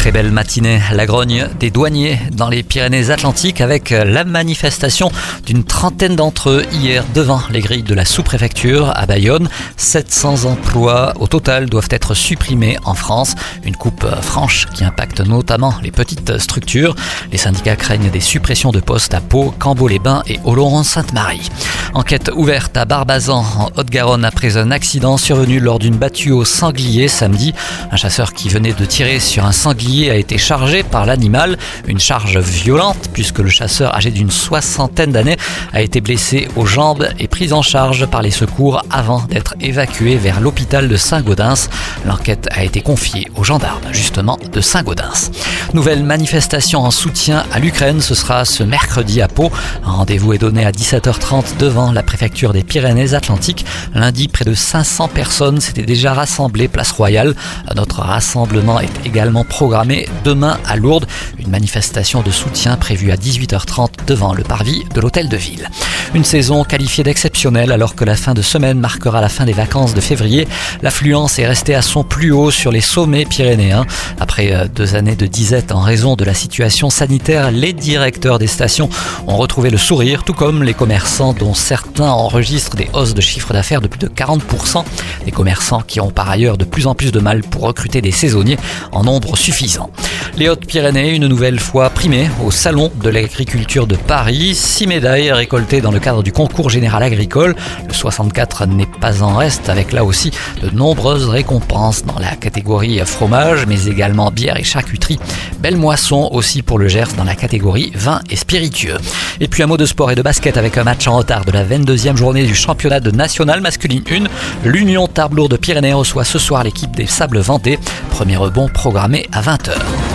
Très belle matinée, la grogne des douaniers dans les Pyrénées-Atlantiques avec la manifestation d'une trentaine d'entre eux hier devant les grilles de la sous-préfecture à Bayonne. 700 emplois au total doivent être supprimés en France. Une coupe franche qui impacte notamment les petites structures. Les syndicats craignent des suppressions de postes à Pau, Cambo-les-Bains et Oloron-Sainte-Marie. Enquête ouverte à Barbazan en Haute-Garonne après un accident survenu lors d'une battue au sanglier samedi. Un chasseur qui venait de tirer sur un sanglier a été chargé par l'animal, une charge violente puisque le chasseur âgé d'une soixantaine d'années a été blessé aux jambes et pris en charge par les secours avant d'être évacué vers l'hôpital de Saint-Gaudens. L'enquête a été confiée aux gendarmes justement de Saint-Gaudens. Nouvelle manifestation en soutien à l'Ukraine, ce sera ce mercredi à Pau. Un rendez-vous est donné à 17h30 devant la préfecture des Pyrénées-Atlantiques. Lundi, près de 500 personnes s'étaient déjà rassemblées place Royale. Notre rassemblement est également programmé demain à Lourdes. Une manifestation de soutien prévue à 18h30 devant le parvis de l'hôtel de ville. Une saison qualifiée d'exceptionnelle alors que la fin de semaine marquera la fin des vacances de février. L'affluence est restée à son plus haut sur les sommets pyrénéens. Après euh, deux années de disette en raison de la situation sanitaire, les directeurs des stations ont retrouvé le sourire, tout comme les commerçants dont certains enregistrent des hausses de chiffre d'affaires de plus de 40%. Des commerçants qui ont par ailleurs de plus en plus de mal pour recruter des saisonniers en nombre suffisant. Les Hautes-Pyrénées, une nouvelle fois primées au Salon de l'agriculture de Paris. Six médailles récoltées dans le cadre du concours général agricole. Le 64 n'est pas en reste avec là aussi de nombreuses récompenses dans la catégorie fromage, mais également bière et charcuterie. Belle moisson aussi pour le Gers dans la catégorie vin et spiritueux. Et puis un mot de sport et de basket avec un match en retard de la 22e journée du championnat de national masculine 1. L'Union Tarbes de Pyrénées reçoit ce soir l'équipe des Sables Vendée. Premier rebond programmé à 20h.